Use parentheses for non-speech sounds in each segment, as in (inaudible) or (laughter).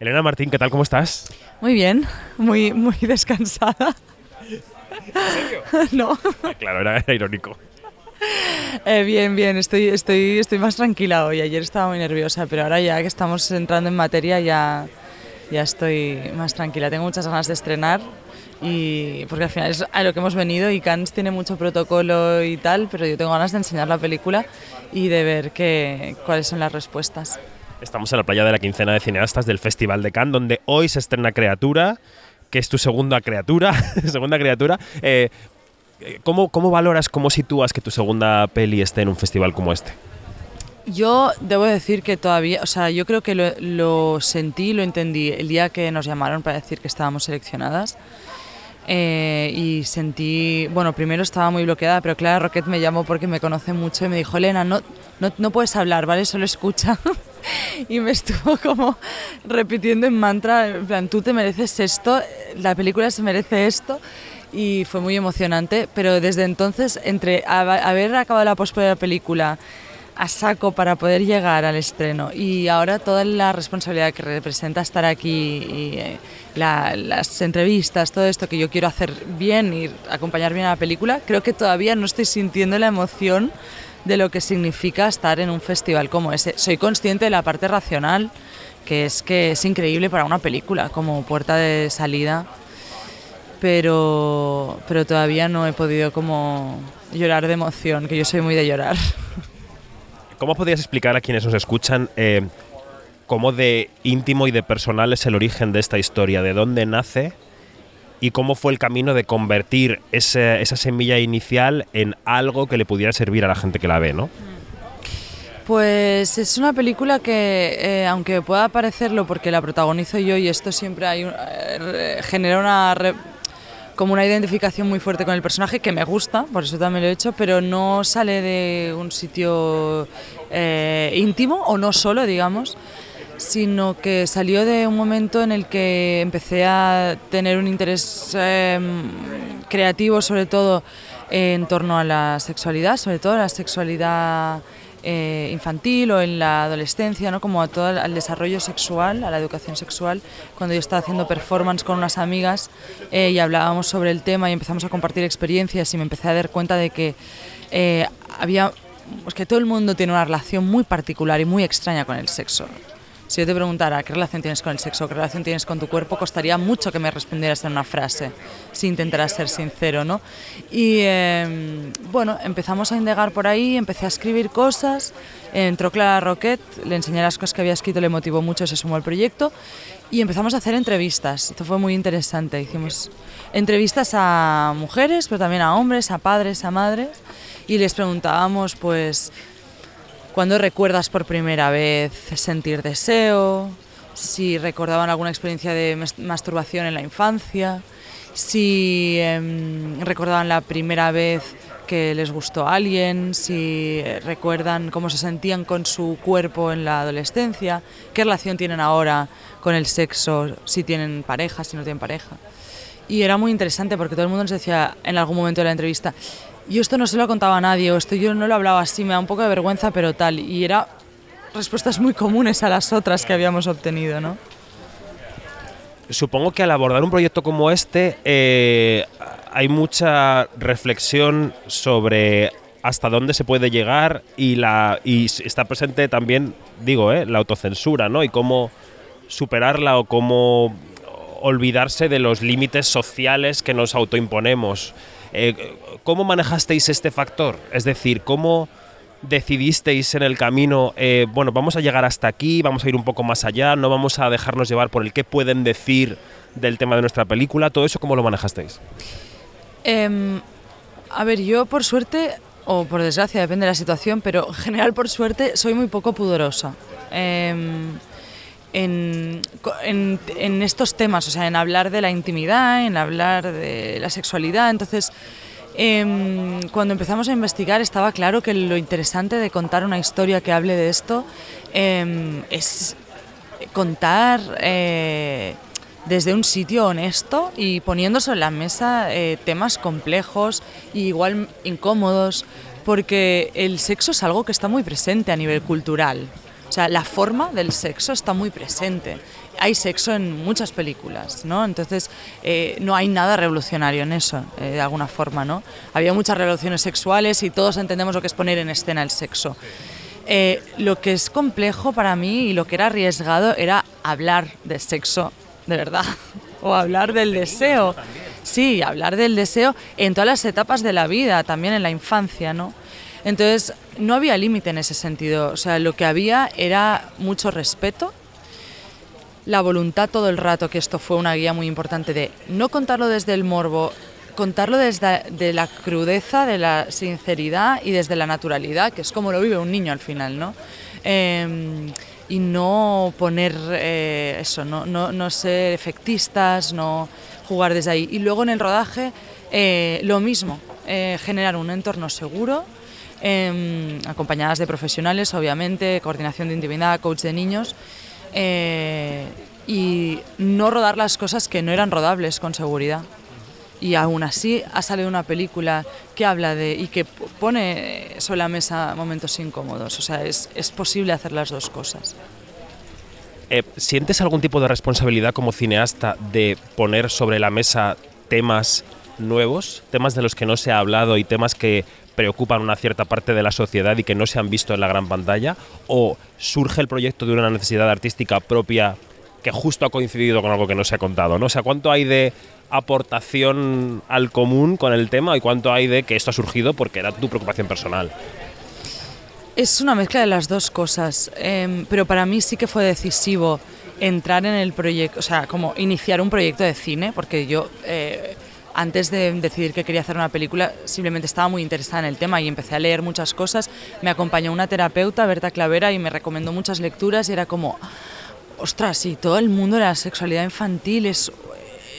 Elena Martín, ¿qué tal? ¿Cómo estás? Muy bien, muy, muy descansada. ¿En serio? (laughs) no. Ah, claro, era, era irónico. Eh, bien, bien, estoy, estoy, estoy más tranquila hoy. Ayer estaba muy nerviosa, pero ahora ya que estamos entrando en materia ya, ya estoy más tranquila. Tengo muchas ganas de estrenar y porque al final es a lo que hemos venido y Cannes tiene mucho protocolo y tal, pero yo tengo ganas de enseñar la película y de ver qué, cuáles son las respuestas. Estamos en la playa de la quincena de cineastas del Festival de Cannes, donde hoy se estrena Criatura, que es tu segunda criatura. (laughs) segunda criatura. Eh, ¿cómo, ¿Cómo valoras, cómo sitúas que tu segunda peli esté en un festival como este? Yo debo decir que todavía, o sea, yo creo que lo, lo sentí, lo entendí el día que nos llamaron para decir que estábamos seleccionadas. Eh, y sentí, bueno, primero estaba muy bloqueada, pero Clara Roquet me llamó porque me conoce mucho y me dijo, Elena, no, no, no puedes hablar, ¿vale? Solo escucha. (laughs) y me estuvo como repitiendo en mantra, en plan, tú te mereces esto, la película se merece esto. Y fue muy emocionante, pero desde entonces, entre haber acabado la pospo de la película, a saco para poder llegar al estreno y ahora toda la responsabilidad que representa estar aquí y eh, la, las entrevistas, todo esto que yo quiero hacer bien y acompañar bien a la película, creo que todavía no estoy sintiendo la emoción de lo que significa estar en un festival como ese. Soy consciente de la parte racional, que es que es increíble para una película como puerta de salida, pero, pero todavía no he podido como llorar de emoción, que yo soy muy de llorar. ¿Cómo podrías explicar a quienes nos escuchan eh, cómo de íntimo y de personal es el origen de esta historia? ¿De dónde nace? ¿Y cómo fue el camino de convertir esa semilla inicial en algo que le pudiera servir a la gente que la ve, ¿no? Pues es una película que, eh, aunque pueda parecerlo porque la protagonizo yo y esto siempre hay un, eh, genera una como una identificación muy fuerte con el personaje que me gusta, por eso también lo he hecho, pero no sale de un sitio eh, íntimo o no solo, digamos, sino que salió de un momento en el que empecé a tener un interés eh, creativo, sobre todo en torno a la sexualidad, sobre todo la sexualidad eh, infantil o en la adolescencia, ¿no? como a todo el desarrollo sexual, a la educación sexual. Cuando yo estaba haciendo performance con unas amigas eh, y hablábamos sobre el tema y empezamos a compartir experiencias y me empecé a dar cuenta de que eh, había, pues que todo el mundo tiene una relación muy particular y muy extraña con el sexo. Si yo te preguntara qué relación tienes con el sexo, qué relación tienes con tu cuerpo, costaría mucho que me respondieras en una frase, si intentaras ser sincero, ¿no? Y eh, bueno, empezamos a indagar por ahí, empecé a escribir cosas, entró Clara Roquet, le enseñé las cosas que había escrito, le motivó mucho, se sumó al proyecto y empezamos a hacer entrevistas. Esto fue muy interesante. Hicimos entrevistas a mujeres, pero también a hombres, a padres, a madres y les preguntábamos, pues ¿Cuándo recuerdas por primera vez sentir deseo? Si recordaban alguna experiencia de masturbación en la infancia, si eh, recordaban la primera vez que les gustó a alguien, si recuerdan cómo se sentían con su cuerpo en la adolescencia, qué relación tienen ahora con el sexo, si tienen pareja, si no tienen pareja. Y era muy interesante porque todo el mundo nos decía en algún momento de la entrevista, yo esto no se lo contaba a nadie, o esto yo no lo hablaba así, me da un poco de vergüenza, pero tal. Y era respuestas muy comunes a las otras que habíamos obtenido, ¿no? Supongo que al abordar un proyecto como este eh, hay mucha reflexión sobre hasta dónde se puede llegar y, la, y está presente también, digo, eh, la autocensura, ¿no? Y cómo superarla o cómo olvidarse de los límites sociales que nos autoimponemos. Eh, ¿Cómo manejasteis este factor? Es decir, ¿cómo decidisteis en el camino, eh, bueno, vamos a llegar hasta aquí, vamos a ir un poco más allá, no vamos a dejarnos llevar por el qué pueden decir del tema de nuestra película? ¿Todo eso cómo lo manejasteis? Eh, a ver, yo por suerte, o por desgracia, depende de la situación, pero en general por suerte soy muy poco pudorosa. En, en, en, estos temas, o sea, en hablar de la intimidad, en hablar de la sexualidad. Entonces, eh, cuando empezamos a investigar estaba claro que lo interesante de contar una historia que hable de esto eh, es contar eh, desde un sitio honesto y poniendo sobre la mesa eh, temas complejos y igual incómodos, porque el sexo es algo que está muy presente a nivel cultural. Sea, la forma del sexo está muy presente hay sexo en muchas películas, ¿no? Entonces, eh, no hay nada revolucionario en eso, eh, de alguna forma, ¿no? Había muchas relaciones sexuales y todos entendemos lo que es poner en escena el sexo. Eh, lo que es complejo para mí y lo que era arriesgado era hablar de sexo, de verdad, (laughs) o hablar del deseo. Sí, hablar del deseo en todas las etapas de la vida, también en la infancia, ¿no? Entonces, no había límite en ese sentido. O sea, lo que había era mucho respeto, la voluntad todo el rato, que esto fue una guía muy importante de no contarlo desde el morbo, contarlo desde de la crudeza, de la sinceridad y desde la naturalidad, que es como lo vive un niño al final, ¿no? Em, y no poner eh, eso, no, no, no, ser efectistas, no jugar desde ahí. Y luego en el rodaje, eh, lo mismo, eh, generar un entorno seguro, em, acompañadas de profesionales, obviamente, coordinación de intimidad, coach de niños eh, y no rodar las cosas que no eran rodables con seguridad. Y aún así ha salido una película que habla de y que pone sobre la mesa momentos incómodos. O sea, es, es posible hacer las dos cosas. Eh, ¿Sientes algún tipo de responsabilidad como cineasta de poner sobre la mesa temas nuevos, temas de los que no se ha hablado y temas que preocupan una cierta parte de la sociedad y que no se han visto en la gran pantalla? ¿O surge el proyecto de una necesidad artística propia que justo ha coincidido con algo que no se ha contado? ¿no? O sea, ¿cuánto hay de aportación al común con el tema y cuánto hay de que esto ha surgido porque era tu preocupación personal? Es una mezcla de las dos cosas, eh, pero para mí sí que fue decisivo entrar en el proyecto, o sea, como iniciar un proyecto de cine, porque yo eh, antes de decidir que quería hacer una película, simplemente estaba muy interesada en el tema y empecé a leer muchas cosas. Me acompañó una terapeuta, Berta Clavera, y me recomendó muchas lecturas y era como, ostras, y todo el mundo de la sexualidad infantil es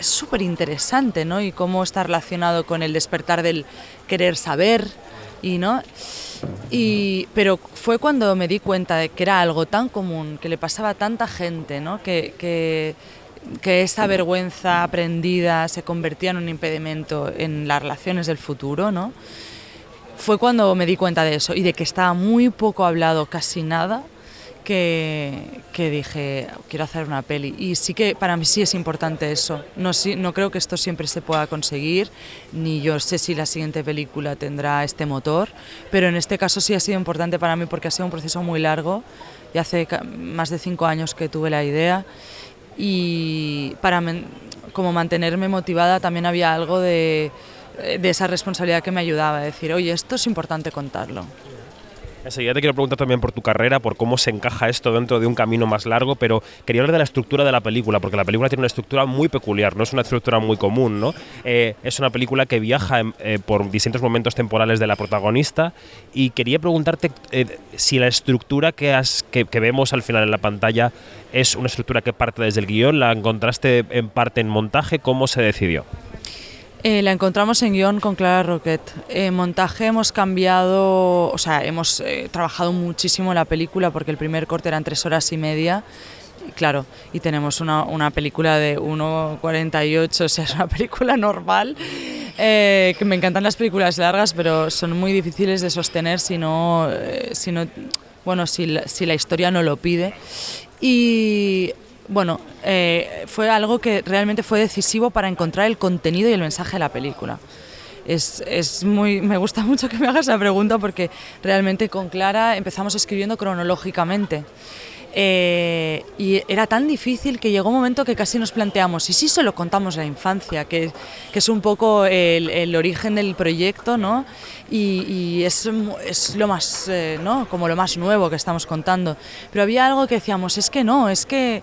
súper interesante, ¿no? Y cómo está relacionado con el despertar del querer saber, no... Y, pero fue cuando me di cuenta de que era algo tan común, que le pasaba a tanta gente, ¿no? que que esa vergüenza aprendida se convertía en un impedimento en las relaciones del futuro, ¿no? Fue cuando me di cuenta de eso y de que estaba muy poco hablado, casi nada, que, que, dije, quiero hacer una peli. Y sí que para mí sí es importante eso. No, no creo que esto siempre se pueda conseguir, ni yo sé si la siguiente película tendrá este motor, pero en este caso sí ha sido importante para mí porque ha sido un proceso muy largo y hace más de cinco años que tuve la idea y para como mantenerme motivada también había algo de, de esa responsabilidad que me ayudaba, a decir, oye, esto es importante contarlo. Enseguida te quiero preguntar también por tu carrera, por cómo se encaja esto dentro de un camino más largo, pero quería hablar de la estructura de la película, porque la película tiene una estructura muy peculiar, no es una estructura muy común, ¿no? Eh, es una película que viaja eh, por distintos momentos temporales de la protagonista y quería preguntarte eh, si la estructura que, que vemos al final en la pantalla es una estructura que parte desde el guion, la encontraste en parte en montaje, ¿cómo se decidió? Eh, la encontramos en guion con Clara Roquet. En montaje hemos cambiado, o sea, hemos eh, trabajado muchísimo la película porque el primer corte eran tres horas y media. Claro, y tenemos una, una película de 1.48, o sea, es una (laughs) película normal. Eh, que me encantan las películas largas, pero son muy difíciles de sostener si no, si no bueno, si la, si la historia no lo pide. Y bueno, eh, fue algo que realmente fue decisivo para encontrar el contenido y el mensaje de la película. Es, es, muy, me gusta (laughs) mucho que me hagas la pregunta porque realmente con Clara empezamos escribiendo cronológicamente. Eh, y era tan difícil que llegó un momento que casi nos planteamos, ¿y si solo contamos la infancia? Que, que es un poco el, origen del proyecto, ¿no? Y, y es, es, lo más, eh, ¿no? Como lo más nuevo que estamos contando. Pero había algo que decíamos, es que no, es que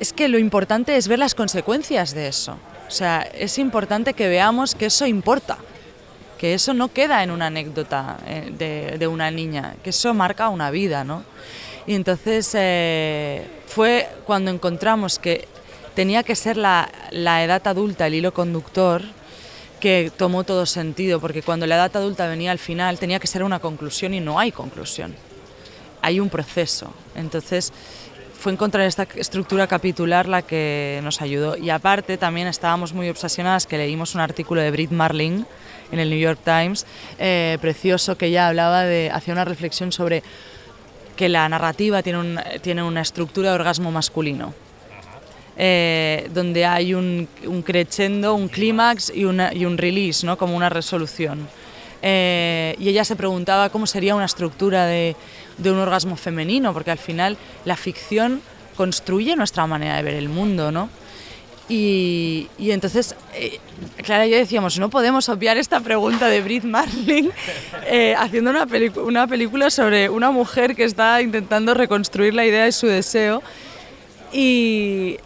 es que lo importante es ver las consecuencias de eso. O sea, es importante que veamos que eso importa, que eso no queda en una anécdota eh, de, de, una niña, que eso marca una vida, ¿no? Y entonces eh, fue cuando encontramos que tenía que ser la, la edad adulta el hilo conductor que tomó todo sentido, porque cuando la edad adulta venía al final tenía que ser una conclusión y no hay conclusión, hay un proceso. Entonces, fue encontrar esta estructura capitular la que nos ayudó. Y aparte también estábamos muy obsesionadas que leímos un artículo de Brit Marling en el New York Times, eh, precioso, que ya hablaba de, hacía una reflexión sobre que la narrativa tiene, un, tiene una estructura de orgasmo masculino eh, donde hay un, un crescendo, un clímax y, y un release, ¿no? como una resolución. Eh, y ella se preguntaba cómo sería una estructura de, de un orgasmo femenino, porque al final la ficción construye nuestra manera de ver el mundo, ¿no? Y, y entonces, eh, Clara y yo decíamos, no podemos obviar esta pregunta de Brit Marling (laughs) eh, haciendo una, una película sobre una mujer que está intentando reconstruir la idea de su deseo. Y,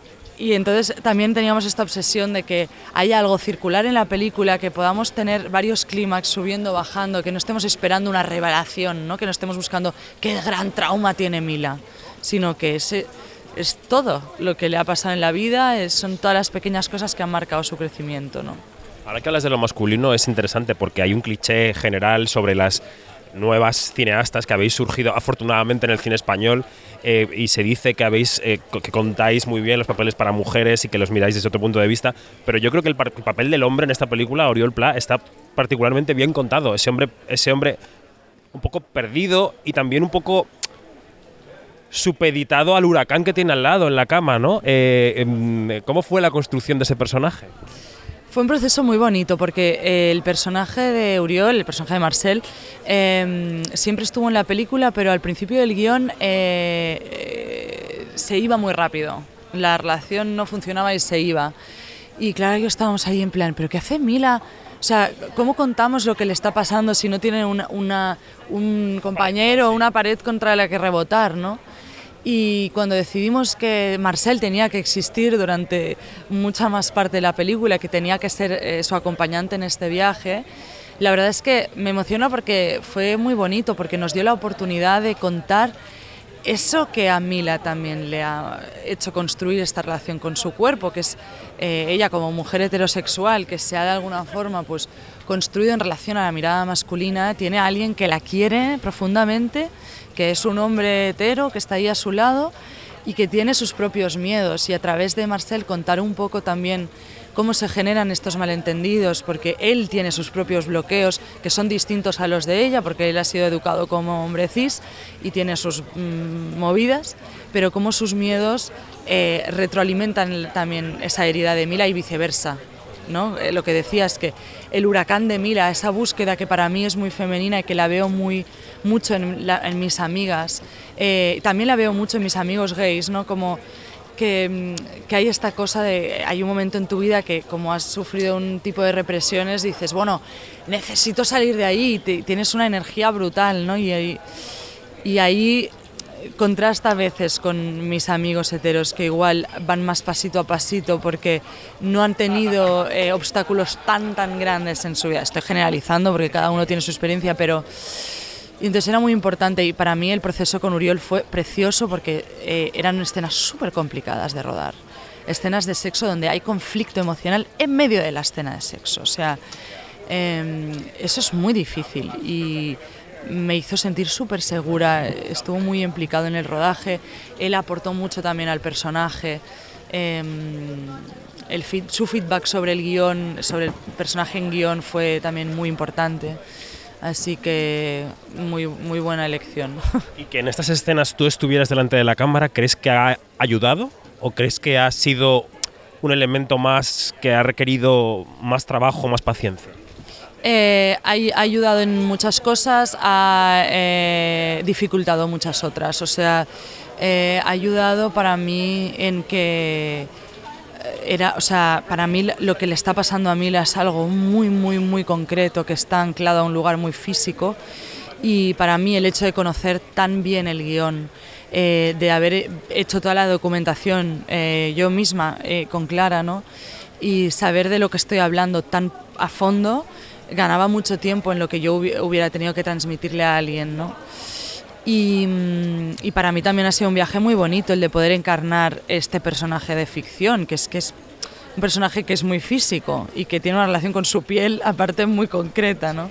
y entonces también teníamos esta obsesión de que haya algo circular en la película, que podamos tener varios clímax subiendo, bajando, que no estemos esperando una revelación, ¿no? que no estemos buscando qué gran trauma tiene Mila, sino que ese es todo lo que le ha pasado en la vida, es- son todas las pequeñas cosas que han marcado su crecimiento. ¿no? Ahora que hablas de lo masculino es interesante porque hay un cliché general sobre las nuevas cineastas que habéis surgido afortunadamente en el cine español eh, y se dice que habéis eh, que contáis muy bien los papeles para mujeres y que los miráis desde otro punto de vista, pero yo creo que el, el papel del hombre en esta película, Oriol Pla, está particularmente bien contado. Ese hombre, ese hombre un poco perdido y también un poco supeditado al huracán que tiene al lado en la cama, ¿no? Eh, em, ¿Cómo fue la construcción de ese personaje? Fue un proceso muy bonito porque eh, el personaje de Uriol, el personaje de Marcel, eh, siempre estuvo en la película, pero al principio del guion eh, eh, se iba muy rápido. La relación no funcionaba y se iba. Y claro, yo estábamos ahí en plan, ¿pero qué hace Mila? O sea, ¿cómo contamos lo que le está pasando si no tiene una- una- un compañero o una pared contra la que rebotar, no? Y cuando decidimos que Marcel tenía que existir durante mucha más parte de la película, que tenía que ser eh, su acompañante en este viaje, la verdad es que me emociona porque fue muy bonito, porque nos dio la oportunidad de contar eso que a Mila también le ha hecho construir esta relación con su cuerpo, que es eh, ella como mujer heterosexual, que se ha de alguna forma pues, construido en relación a la mirada masculina, tiene a alguien que la quiere profundamente, que es un hombre hetero, que está ahí a su lado y que tiene sus propios miedos. Y a través de Marcel contar un poco también cómo se generan estos malentendidos, porque él tiene sus propios bloqueos que son distintos a los de ella, porque él ha sido educado como hombre cis y tiene sus mm, movidas, pero cómo sus miedos eh, retroalimentan también esa herida de Mila y viceversa. ¿no? Eh, Lo que decía es que el huracán de Mila, esa búsqueda que para mí es muy femenina y que la veo muy, mucho en, la- en mis amigas, eh, también la veo mucho en mis amigos gays, ¿no? como que, mm, que hay esta cosa de, hay un momento en tu vida que como has sufrido un tipo de represiones, dices, bueno, necesito salir de ahí, tienes una energía brutal, ¿no? Y, ahí- y contrasta a veces con mis amigos heteros que igual van más pasito a pasito porque no han tenido eh, obstáculos tan tan grandes en su vida. Estoy generalizando porque cada uno tiene su experiencia, pero entonces era muy importante y para mí el proceso con Uriol fue precioso porque eh, eran escenas súper complicadas de rodar. Escenas de sexo donde hay conflicto emocional en medio de la escena de sexo. O sea, eh, eso es muy difícil y me hizo sentir súper segura. Estuvo muy implicado en el rodaje. Él aportó mucho también al personaje. Eh, el su feedback sobre el guion, sobre el personaje en guion fue también muy importante. Así que muy, muy buena elección. (laughs) Y que en estas escenas tú estuvieras delante de la cámara, ¿crees que ha ayudado? ¿O crees que ha sido un elemento más que ha requerido más trabajo, más paciencia? Eh, ha, ha ayudado en muchas cosas, ha eh, dificultado muchas otras. O sea, eh, ha ayudado para mí en que era, o sea, para mí lo que le está pasando a Mila es algo muy, muy, muy concreto, que está anclado a un lugar muy físico. Y para mí el hecho de conocer tan bien el guion, eh, de haber hecho toda la documentación eh, yo misma eh, con Clara, ¿no? Y saber de lo que estoy hablando tan a fondo, ganaba mucho tiempo en lo que yo hubi- hubiera tenido que transmitirle a alguien, ¿no? Y, mm, y para mí también ha sido un viaje muy bonito el de poder encarnar este personaje de ficción, que es que es un personaje que es muy físico y que tiene una relación con su piel aparte muy concreta, ¿no?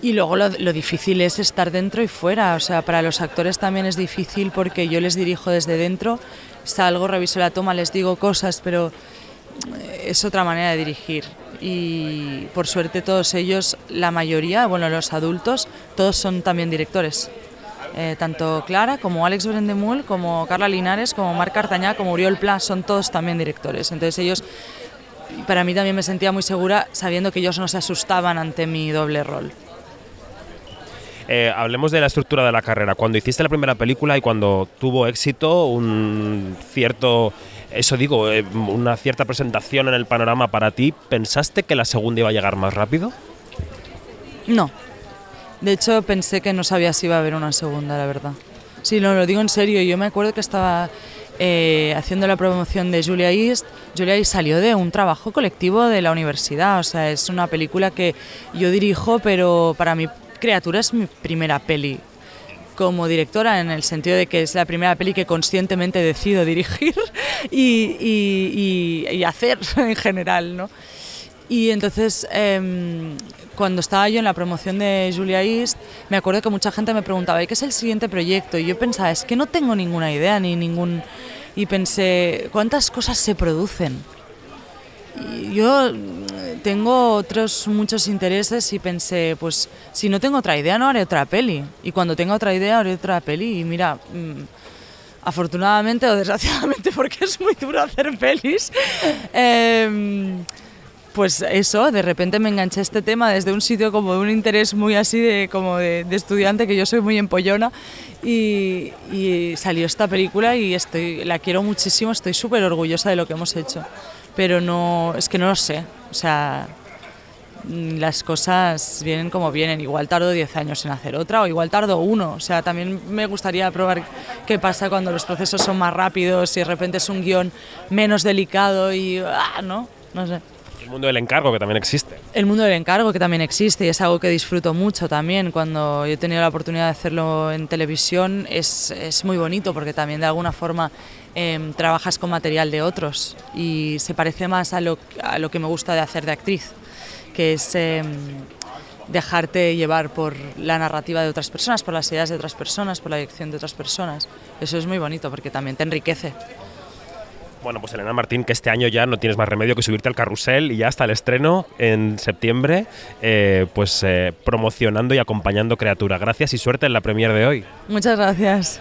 Y luego lo, lo difícil es estar dentro y fuera, o sea, para los actores también es difícil porque yo les dirijo desde dentro, salgo, reviso la toma, les digo cosas, pero eh, es otra manera de dirigir. Y por suerte todos ellos, la mayoría, bueno, los adultos, todos son también directores. Eh, tanto Clara como Alex Brendemul, como Carla Linares, como Marc Cartañá, como Uriol Pla, son todos también directores. Entonces ellos, para mí también me sentía muy segura sabiendo que ellos no se asustaban ante mi doble rol. Eh, hablemos de la estructura de la carrera. Cuando hiciste la primera película y cuando tuvo éxito, un cierto, eso digo, eh, una cierta presentación en el panorama para ti, ¿pensaste que la segunda iba a llegar más rápido? No. De hecho, pensé que no sabía si iba a haber una segunda, la verdad. Sí, no, lo digo en serio. Yo me acuerdo que estaba eh, haciendo la promoción de Julia East. Julia East salió de un trabajo colectivo de la universidad. O sea, es una película que yo dirijo, pero para mí Criatura es mi primera peli como directora en el sentido de que es la primera peli que conscientemente decido dirigir (laughs) y, hacer (laughs) en general, ¿no? Y entonces, em, cuando estaba yo en la promoción de Julia East, me acuerdo que mucha gente me preguntaba, ¿y qué es el siguiente proyecto? Y yo pensaba, es que no tengo ninguna idea ni ningún... Y pensé, ¿cuántas cosas se producen? Y yo tengo otros muchos intereses y pensé, pues si no tengo otra idea no haré otra peli. Y cuando tenga otra idea haré otra peli. Y mira, mm, afortunadamente o desgraciadamente (laughs) porque es muy duro hacer pelis, em, pues eso, de repente me enganché a este tema desde un sitio como de un interés muy así de, como de, estudiante, que yo soy muy empollona, y, y, salió esta película y estoy, la quiero muchísimo, estoy súper orgullosa de lo que hemos hecho pero no, es que no lo sé. O sea, las cosas vienen como vienen. Igual tardo 10 años en hacer otra o igual tardo uno. O sea, también me gustaría probar qué pasa cuando los procesos son más rápidos y de repente es un guion menos delicado y... Ah, ¿no? No sé. Mundo del encargo que también existe. El mundo del encargo que también existe y es algo que disfruto mucho también. Cuando yo he tenido la oportunidad de hacerlo en televisión es, es muy bonito porque también de alguna forma Em, trabajas con material de otros y se parece más a lo, a lo que me gusta de hacer de actriz, que es em, dejarte llevar por la narrativa de otras personas, por las ideas de otras personas, por la dirección de otras personas. Eso es muy bonito porque también te enriquece. Bueno, pues Elena Martín, que este año ya no tienes más remedio que subirte al carrusel y ya hasta el estreno en septiembre, eh, pues eh, promocionando y acompañando Criatura. Gracias y suerte en la premier de hoy. Muchas gracias.